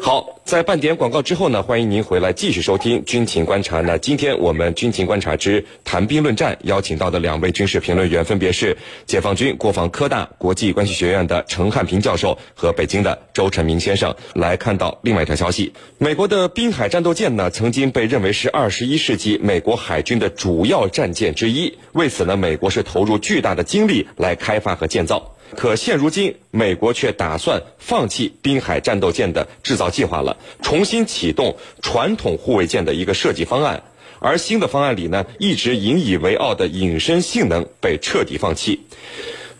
好，在半点广告之后呢，欢迎您回来继续收听军情观察。那今天我们军情观察之谈兵论战邀请到的两位军事评论员分别是解放军国防科大国际关系学院的陈汉平教授和北京的周晨明先生。来看到另外一条消息，美国的滨海战斗舰呢，曾经被认为是二十一世纪美国海军的主要战舰之一。为此呢，美国是投入巨大的精力来开发和建造。可现如今，美国却打算放弃滨海战斗舰的制造计划了，重新启动传统护卫舰的一个设计方案。而新的方案里呢，一直引以为傲的隐身性能被彻底放弃。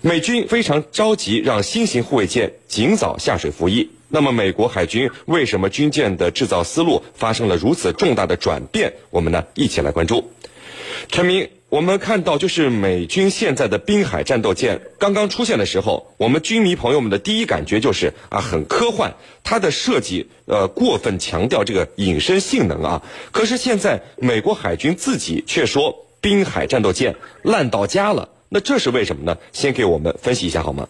美军非常着急让新型护卫舰尽早下水服役。那么，美国海军为什么军舰的制造思路发生了如此重大的转变？我们呢，一起来关注。陈明。我们看到，就是美军现在的滨海战斗舰刚刚出现的时候，我们军迷朋友们的第一感觉就是啊，很科幻。它的设计呃过分强调这个隐身性能啊，可是现在美国海军自己却说滨海战斗舰烂到家了，那这是为什么呢？先给我们分析一下好吗？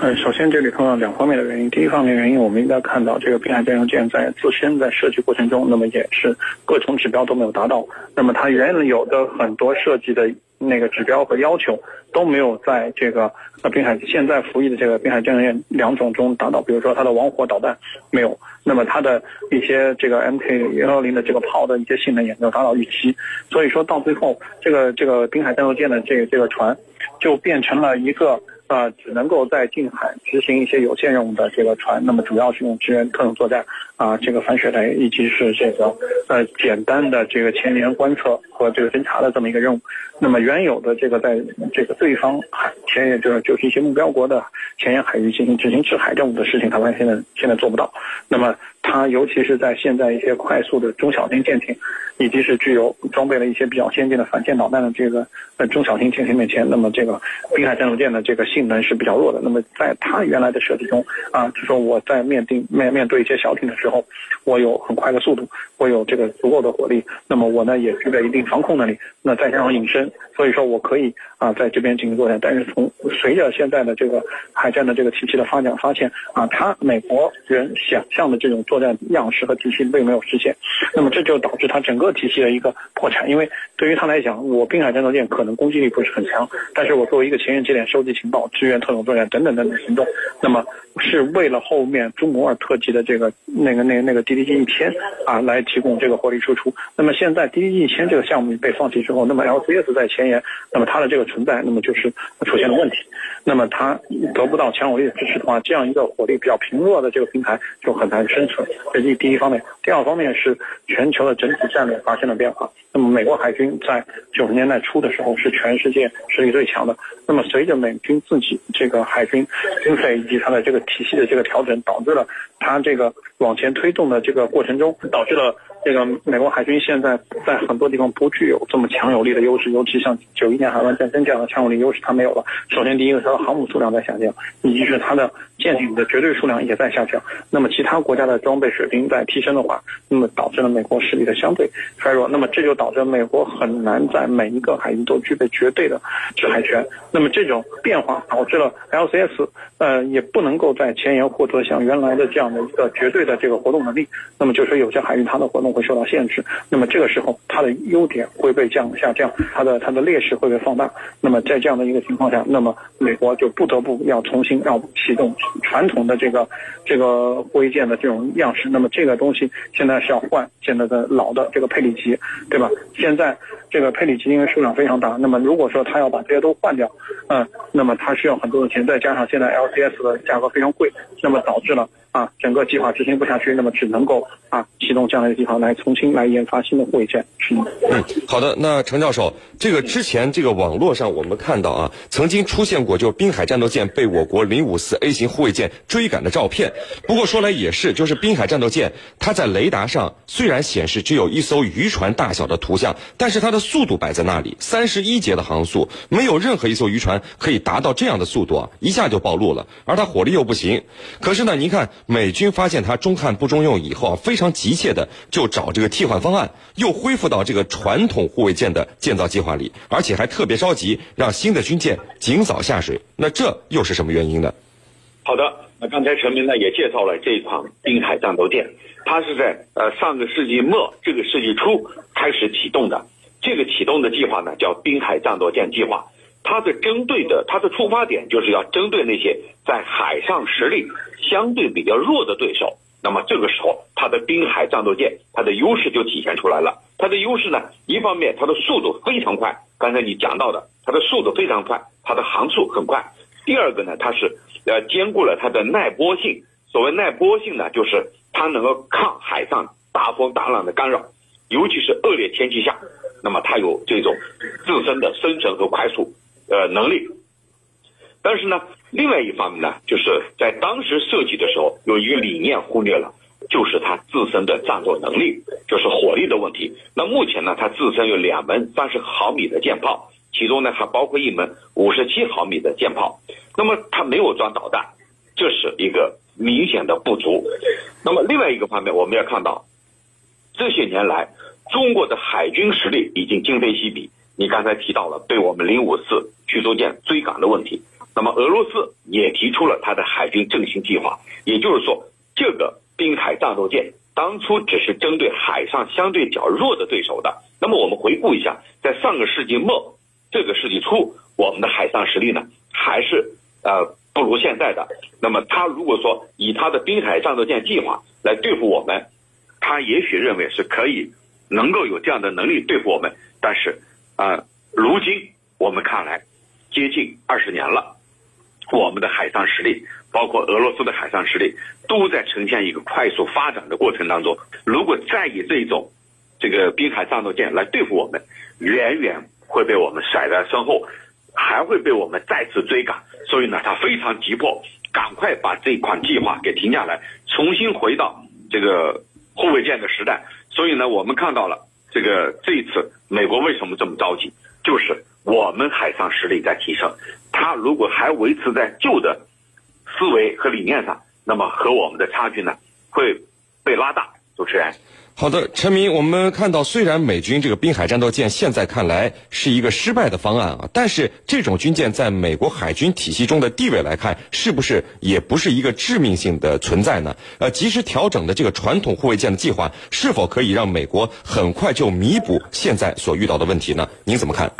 嗯，首先这里头有两方面的原因。第一方面原因，我们应该看到这个滨海战斗舰在自身在设计过程中，那么也是各种指标都没有达到。那么它原有的很多设计的那个指标和要求都没有在这个呃滨海现在服役的这个滨海战斗舰两种中达到。比如说它的王火导弹没有，那么它的一些这个 MK 幺幺零的这个炮的一些性能也没有达到预期。所以说到最后，这个这个滨海战斗舰的这个这个船就变成了一个。啊，只能够在近海执行一些有限任务的这个船，那么主要是用支援特种作战啊，这个反水雷以及是这个呃简单的这个前沿观测和这个侦察的这么一个任务。那么原有的这个在这个对方海前沿，就是就是一些目标国的前沿海域进行执行制海任务的事情，台湾现在现在做不到。那么它尤其是在现在一些快速的中小型舰艇。以及是具有装备了一些比较先进的反舰导弹的这个呃中小型舰艇面前，那么这个滨海战斗舰的这个性能是比较弱的。那么在它原来的设计中啊，就说我在面对面面对一些小艇的时候，我有很快的速度，我有这个足够的火力，那么我呢也具备一定防控能力，那再加上隐身，所以说我可以啊在这边进行作战。但是从随着现在的这个海战的这个体系的发展，发现啊，它美国人想象的这种作战样式和体系并没有实现，那么这就导致它整个。体系的一个破产，因为对于他来讲，我滨海战斗舰可能攻击力不是很强，但是我作为一个前沿节点收集情报、支援特种作战等等等等行动，那么是为了后面朱摩尔特级的这个那个那个那个 DDG 一千啊来提供这个火力输出。那么现在 DDG 一千这个项目被放弃之后，那么 LCS 在前沿，那么它的这个存在，那么就是出现了问题。那么它得不到强有力的支持的话，这样一个火力比较平弱的这个平台就很难生存。这是第一方面。第二方面是全球的整体战略。发生了变化。那么，美国海军在九十年代初的时候是全世界实力最强的。那么，随着美军自这个海军经费以及它的这个体系的这个调整，导致了它这个往前推动的这个过程中，导致了这个美国海军现在在很多地方不具有这么强有力的优势。尤其像九一年海湾战争这样的强有力优势，它没有了。首先，第一个，它的航母数量在下降，以及是它的舰艇的绝对数量也在下降。那么，其他国家的装备水平在提升的话，那么导致了美国实力的相对。衰弱，那么这就导致美国很难在每一个海域都具备绝对的制海权。那么这种变化导致了 LCS 呃也不能够在前沿获得像原来的这样的一个绝对的这个活动能力。那么就说有些海域它的活动会受到限制。那么这个时候它的优点会被降下降，它的它的劣势会被放大。那么在这样的一个情况下，那么美国就不得不要重新要启动传统的这个这个护卫舰的这种样式。那么这个东西现在是要换现在的老的这个佩里。级，对吧？现在这个佩里级因为数量非常大，那么如果说他要把这些都换掉，嗯，那么他需要很多的钱，再加上现在 LCS 的价格非常贵，那么导致了。啊，整个计划执行不下去，那么只能够啊启动这样的一个计划来重新来研发新的护卫舰，是吗？嗯，好的。那程教授，这个之前这个网络上我们看到啊，曾经出现过就滨海战斗舰被我国零五四 A 型护卫舰追赶的照片。不过说来也是，就是滨海战斗舰它在雷达上虽然显示只有一艘渔船大小的图像，但是它的速度摆在那里，三十一节的航速，没有任何一艘渔船可以达到这样的速度啊，一下就暴露了。而它火力又不行。可是呢，您看。美军发现它中看不中用以后啊，非常急切的就找这个替换方案，又恢复到这个传统护卫舰的建造计划里，而且还特别着急让新的军舰尽早下水。那这又是什么原因呢？好的，那刚才陈明呢也介绍了这一款滨海战斗舰，它是在呃上个世纪末这个世纪初开始启动的。这个启动的计划呢叫滨海战斗舰计划，它的针对的它的出发点就是要针对那些在海上实力相对比较弱的对手。那么这个时候，它的滨海战斗舰它的优势就体现出来了。它的优势呢，一方面它的速度非常快，刚才你讲到的，它的速度非常快，它的航速很快。第二个呢，它是呃兼顾了它的耐波性。所谓耐波性呢，就是它能够抗海上大风大浪的干扰，尤其是恶劣天气下，那么它有这种自身的生存和快速呃能力。但是呢，另外一方面呢，就是在当时设计的时候有一个理念忽略了，就是它自身的战斗能力，就是火力的问题。那目前呢，它自身有两门三十毫米的舰炮。其中呢，还包括一门五十七毫米的舰炮，那么它没有装导弹，这是一个明显的不足。那么另外一个方面，我们要看到，这些年来中国的海军实力已经今非昔比。你刚才提到了对我们零五四驱逐舰追赶的问题，那么俄罗斯也提出了他的海军振兴计划，也就是说，这个滨海战斗舰当初只是针对海上相对较弱的对手的。那么我们回顾一下，在上个世纪末。这个世纪初，我们的海上实力呢，还是呃不如现在的。那么他如果说以他的滨海战斗舰计划来对付我们，他也许认为是可以能够有这样的能力对付我们。但是啊，如今我们看来，接近二十年了，我们的海上实力，包括俄罗斯的海上实力，都在呈现一个快速发展的过程当中。如果再以这种这个滨海战斗舰来对付我们，远远。会被我们甩在身后，还会被我们再次追赶，所以呢，他非常急迫，赶快把这款计划给停下来，重新回到这个护卫舰的时代。所以呢，我们看到了这个这一次美国为什么这么着急，就是我们海上实力在提升，他如果还维持在旧的思维和理念上，那么和我们的差距呢会被拉大。主持人。好的，陈明，我们看到，虽然美军这个滨海战斗舰现在看来是一个失败的方案啊，但是这种军舰在美国海军体系中的地位来看，是不是也不是一个致命性的存在呢？呃，及时调整的这个传统护卫舰的计划，是否可以让美国很快就弥补现在所遇到的问题呢？您怎么看？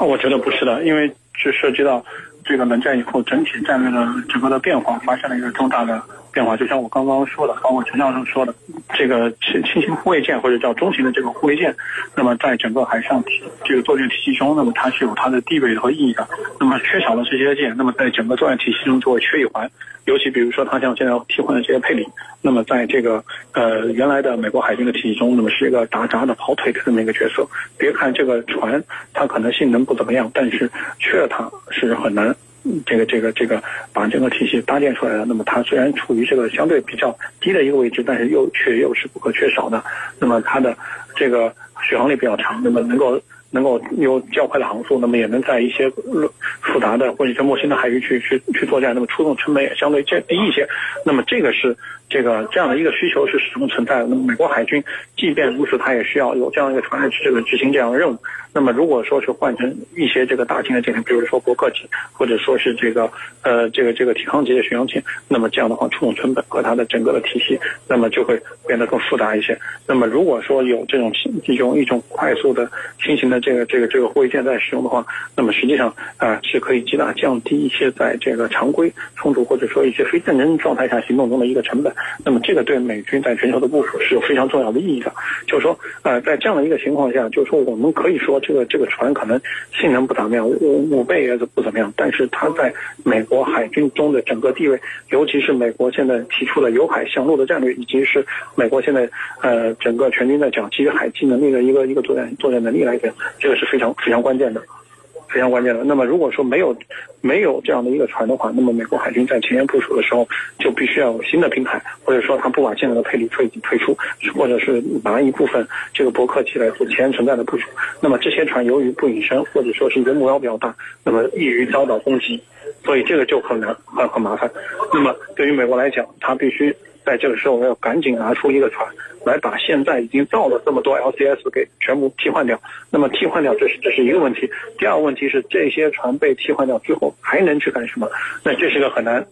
我觉得不是的，因为是涉及到这个冷战以后整体战略的整个的变化，发生了一个重大的。变化就像我刚刚说的，包括陈教授说的，这个轻轻型护卫舰或者叫中型的这个护卫舰，那么在整个海上这个作战体系中，那么它是有它的地位和意义的。那么缺少了这些舰，那么在整个作战体系中就会缺一环。尤其比如说，它像现在替换的这些佩里，那么在这个呃原来的美国海军的体系中，那么是一个打杂的跑腿的这么一个角色。别看这个船它可能性能不怎么样，但是缺它是很难。这个这个这个把整个体系搭建出来了，那么它虽然处于这个相对比较低的一个位置，但是又却又是不可缺少的。那么它的这个续航力比较长，那么能够。能够有较快的航速，那么也能在一些复杂的或者是陌生的海域去去去作战，那么出动成本也相对较低一些。那么这个是这个这样的一个需求是始终存在的。那么美国海军即便如此，它也需要有这样一个船来这个执行这样的任务。那么如果说是换成一些这个大型的舰艇，比如说伯克级，或者说是这个呃这个这个提康级的巡洋舰，那么这样的话出动成本和它的整个的体系，那么就会变得更复杂一些。那么如果说有这种一种一种快速的新型的这个这个这个护卫舰在使用的话，那么实际上啊是可以极大降低一些在这个常规冲突或者说一些非战争状态下行动中的一个成本。那么这个对美军在全球的部署是有非常重要的意义的。就是说，呃，在这样的一个情况下，就是说我们可以说这个这个船可能性能不怎么样，武武备也是不怎么样，但是它在美国海军中的整个地位，尤其是美国现在提出的由海向陆的战略，以及是美国现在呃整个全军在讲基于海基能力的一个一个作战作战能力来讲，这个是非常非常关键的，非常关键的。那么如果说没有没有这样的一个船的话，那么美国海军在前沿部署的时候就必须要有新的平台，或者说他不把现在的配里退退出，或者是拿一部分这个伯克级来做前沿存在的部署。那么这些船由于不隐身，或者说是一个目标比较大，那么易于遭到攻击，所以这个就很难很很麻烦。那么对于美国来讲，它必须在这个时候我要赶紧拿出一个船。来把现在已经造了这么多 LCS 给全部替换掉，那么替换掉这是这是一个问题。第二个问题是这些船被替换掉之后还能去干什么？那这是个很难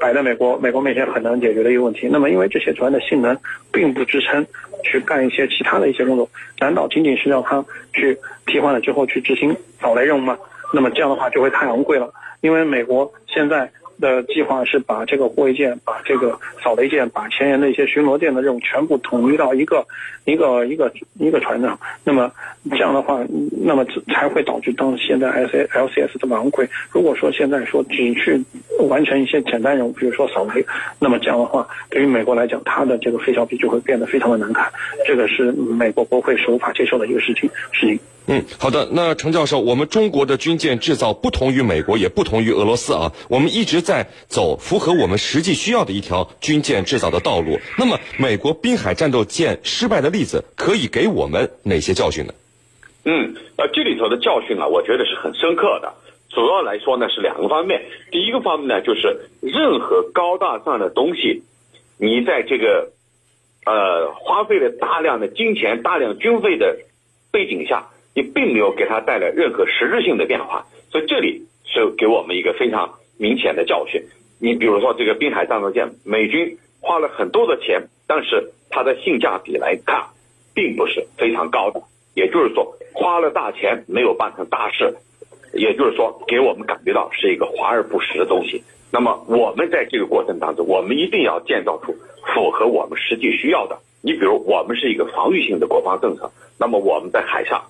摆在美国美国面前很难解决的一个问题。那么因为这些船的性能并不支撑去干一些其他的一些工作，难道仅仅是让它去替换了之后去执行扫雷任务吗？那么这样的话就会太昂贵了，因为美国现在。的计划是把这个护卫舰、把这个扫雷舰、把前沿的一些巡逻舰的任务全部统一到一个一个一个一个船上。那么这样的话，那么才会导致当现在 S L C S 这么昂贵。如果说现在说只去完成一些简单任务，比如说扫雷，那么这样的话，对于美国来讲，它的这个费效比就会变得非常的难看。这个是美国国会是无法接受的一个事情事情。嗯，好的。那程教授，我们中国的军舰制造不同于美国，也不同于俄罗斯啊。我们一直在走符合我们实际需要的一条军舰制造的道路。那么，美国滨海战斗舰失败的例子，可以给我们哪些教训呢？嗯，呃，这里头的教训啊，我觉得是很深刻的。主要来说呢，是两个方面。第一个方面呢，就是任何高大上的东西，你在这个呃花费了大量的金钱、大量军费的背景下。你并没有给它带来任何实质性的变化，所以这里是给我们一个非常明显的教训。你比如说这个滨海战斗舰，美军花了很多的钱，但是它的性价比来看，并不是非常高的。也就是说，花了大钱没有办成大事，也就是说，给我们感觉到是一个华而不实的东西。那么我们在这个过程当中，我们一定要建造出符合我们实际需要的。你比如，我们是一个防御性的国防政策，那么我们在海上。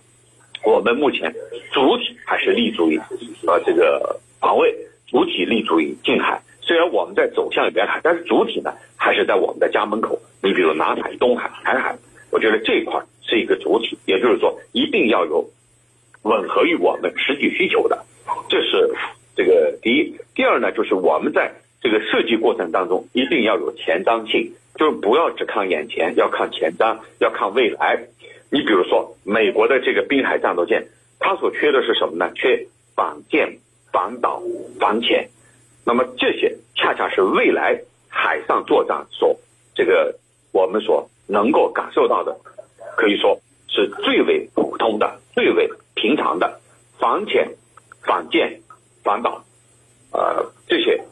我们目前主体还是立足于呃这个防卫，主体立足于近海。虽然我们在走向远海，但是主体呢还是在我们的家门口。你比如南海、东海、台海，我觉得这一块是一个主体，也就是说一定要有吻合于我们实际需求的。这是这个第一。第二呢，就是我们在这个设计过程当中一定要有前瞻性，就是不要只看眼前，要看前瞻，要看未来。你比如说，美国的这个滨海战斗舰，它所缺的是什么呢？缺反舰、反导、反潜。那么这些恰恰是未来海上作战所这个我们所能够感受到的，可以说是最为普通的、最为平常的反潜、反舰、反导。呃，这些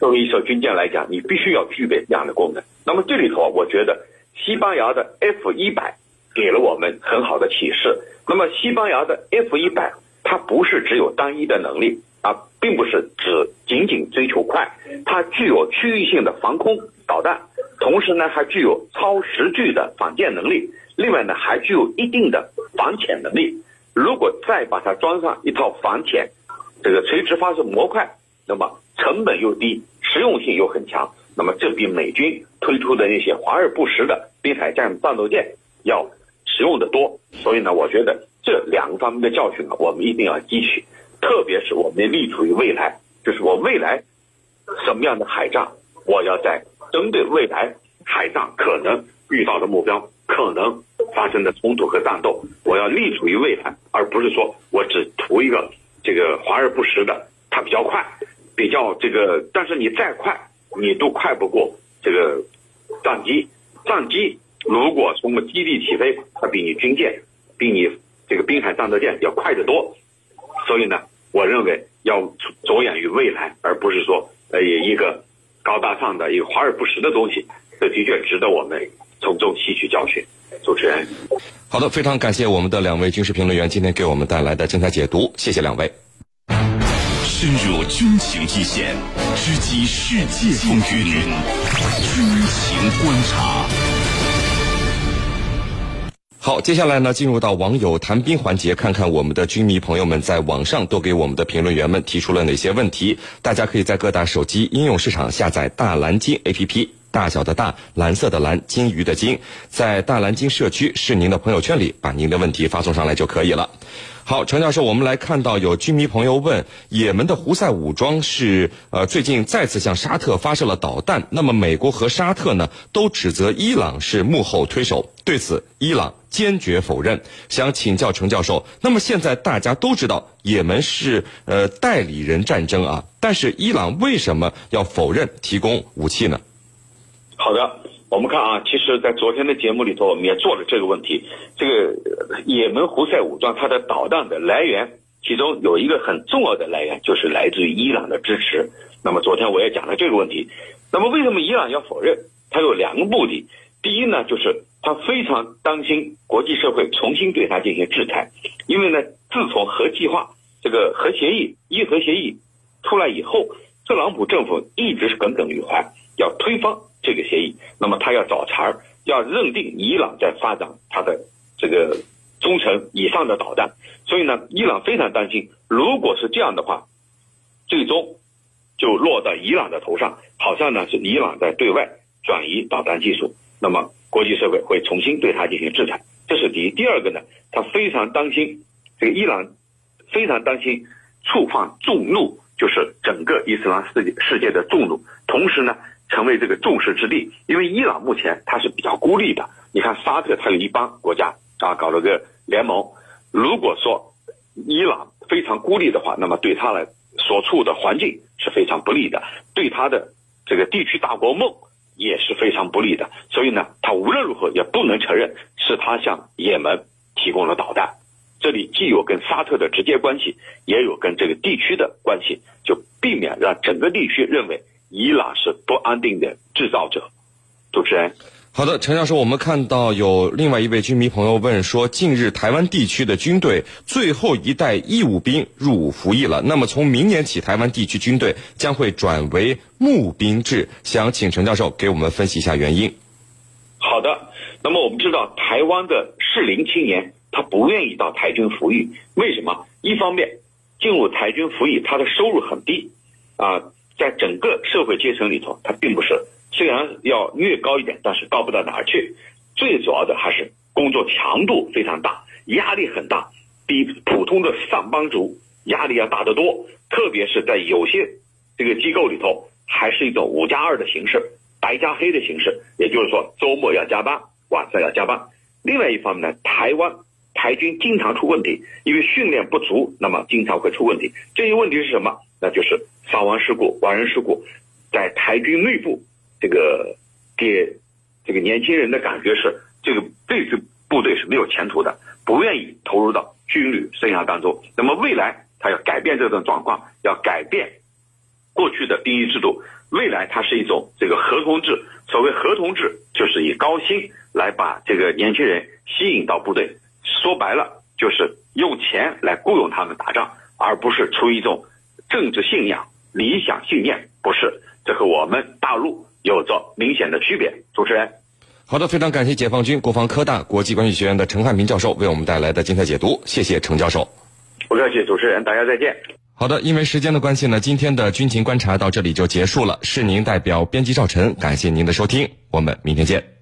作为一艘军舰来讲，你必须要具备这样的功能。那么这里头，我觉得西班牙的 F 一百。给了我们很好的启示。那么，西班牙的 F 一百，它不是只有单一的能力啊，并不是只仅仅追求快，它具有区域性的防空导弹，同时呢，还具有超时距的反舰能力，另外呢，还具有一定的反潜能力。如果再把它装上一套反潜这个垂直发射模块，那么成本又低，实用性又很强，那么这比美军推出的那些华而不实的滨海战战斗舰要。实用的多，所以呢，我觉得这两个方面的教训呢，我们一定要汲取。特别是我们立足于未来，就是我未来什么样的海战，我要在针对未来海战可能遇到的目标、可能发生的冲突和战斗，我要立足于未来，而不是说我只图一个这个华而不实的，它比较快，比较这个，但是你再快，你都快不过这个战机，战机。如果从基地起飞，它比你军舰、比你这个滨海战斗舰要快得多，所以呢，我认为要着眼于未来，而不是说呃一个高大上的一个华而不实的东西，这的确值得我们从中吸取教训。主持人，好的，非常感谢我们的两位军事评论员今天给我们带来的精彩解读，谢谢两位。深入军情一线，直击世界风云，军情观察。好，接下来呢，进入到网友谈兵环节，看看我们的军迷朋友们在网上都给我们的评论员们提出了哪些问题。大家可以在各大手机应用市场下载大蓝鲸 APP，大小的大，蓝色的蓝，金鱼的金，在大蓝鲸社区是您的朋友圈里，把您的问题发送上来就可以了。好，陈教授，我们来看到有军迷朋友问，也门的胡塞武装是呃最近再次向沙特发射了导弹，那么美国和沙特呢都指责伊朗是幕后推手，对此伊朗坚决否认。想请教陈教授，那么现在大家都知道也门是呃代理人战争啊，但是伊朗为什么要否认提供武器呢？好的。我们看啊，其实，在昨天的节目里头，我们也做了这个问题。这个也门胡塞武装，它的导弹的来源其中有一个很重要的来源就是来自于伊朗的支持。那么昨天我也讲了这个问题。那么为什么伊朗要否认？它有两个目的。第一呢，就是他非常担心国际社会重新对他进行制裁，因为呢，自从核计划这个核协议、伊核协议出来以后，特朗普政府一直是耿耿于怀，要推翻协议。那么他要找茬儿，要认定伊朗在发展他的这个中程以上的导弹。所以呢，伊朗非常担心，如果是这样的话，最终就落到伊朗的头上，好像呢是伊朗在对外转移导弹技术。那么国际社会会重新对他进行制裁，这是第一。第二个呢，他非常担心这个伊朗，非常担心触犯众怒，就是整个伊斯兰世界世界的众怒，同时呢，成为这个众矢之的。因为伊朗目前它是比较孤立的，你看沙特它有一帮国家啊，搞了个联盟。如果说伊朗非常孤立的话，那么对他来所处的环境是非常不利的，对他的这个地区大国梦。也是非常不利的，所以呢，他无论如何也不能承认是他向也门提供了导弹。这里既有跟沙特的直接关系，也有跟这个地区的关系，就避免让整个地区认为伊朗是不安定的制造者。主持人。好的，陈教授，我们看到有另外一位军迷朋友问说，近日台湾地区的军队最后一代义务兵入伍服役了，那么从明年起，台湾地区军队将会转为募兵制，想请陈教授给我们分析一下原因。好的，那么我们知道，台湾的适龄青年他不愿意到台军服役，为什么？一方面，进入台军服役，他的收入很低，啊，在整个社会阶层里头，它并不是。虽然要略高一点，但是高不到哪儿去。最主要的还是工作强度非常大，压力很大，比普通的上班族压力要大得多。特别是在有些这个机构里头，还是一种五加二的形式，白加黑的形式。也就是说，周末要加班，晚上要加班。另外一方面呢，台湾台军经常出问题，因为训练不足，那么经常会出问题。这些问题是什么？那就是伤亡事故、亡人事故，在台军内部。这个给这个年轻人的感觉是，这个这支部队是没有前途的，不愿意投入到军旅生涯当中。那么未来他要改变这种状况，要改变过去的兵役制度。未来它是一种这个合同制，所谓合同制就是以高薪来把这个年轻人吸引到部队。说白了就是用钱来雇佣他们打仗，而不是出于一种政治信仰、理想信念，不是。这和我们大陆。有着明显的区别。主持人，好的，非常感谢解放军国防科大国际关系学院的陈汉平教授为我们带来的精彩解读，谢谢陈教授。不客气，主持人，大家再见。好的，因为时间的关系呢，今天的军情观察到这里就结束了。是您代表编辑赵晨，感谢您的收听，我们明天见。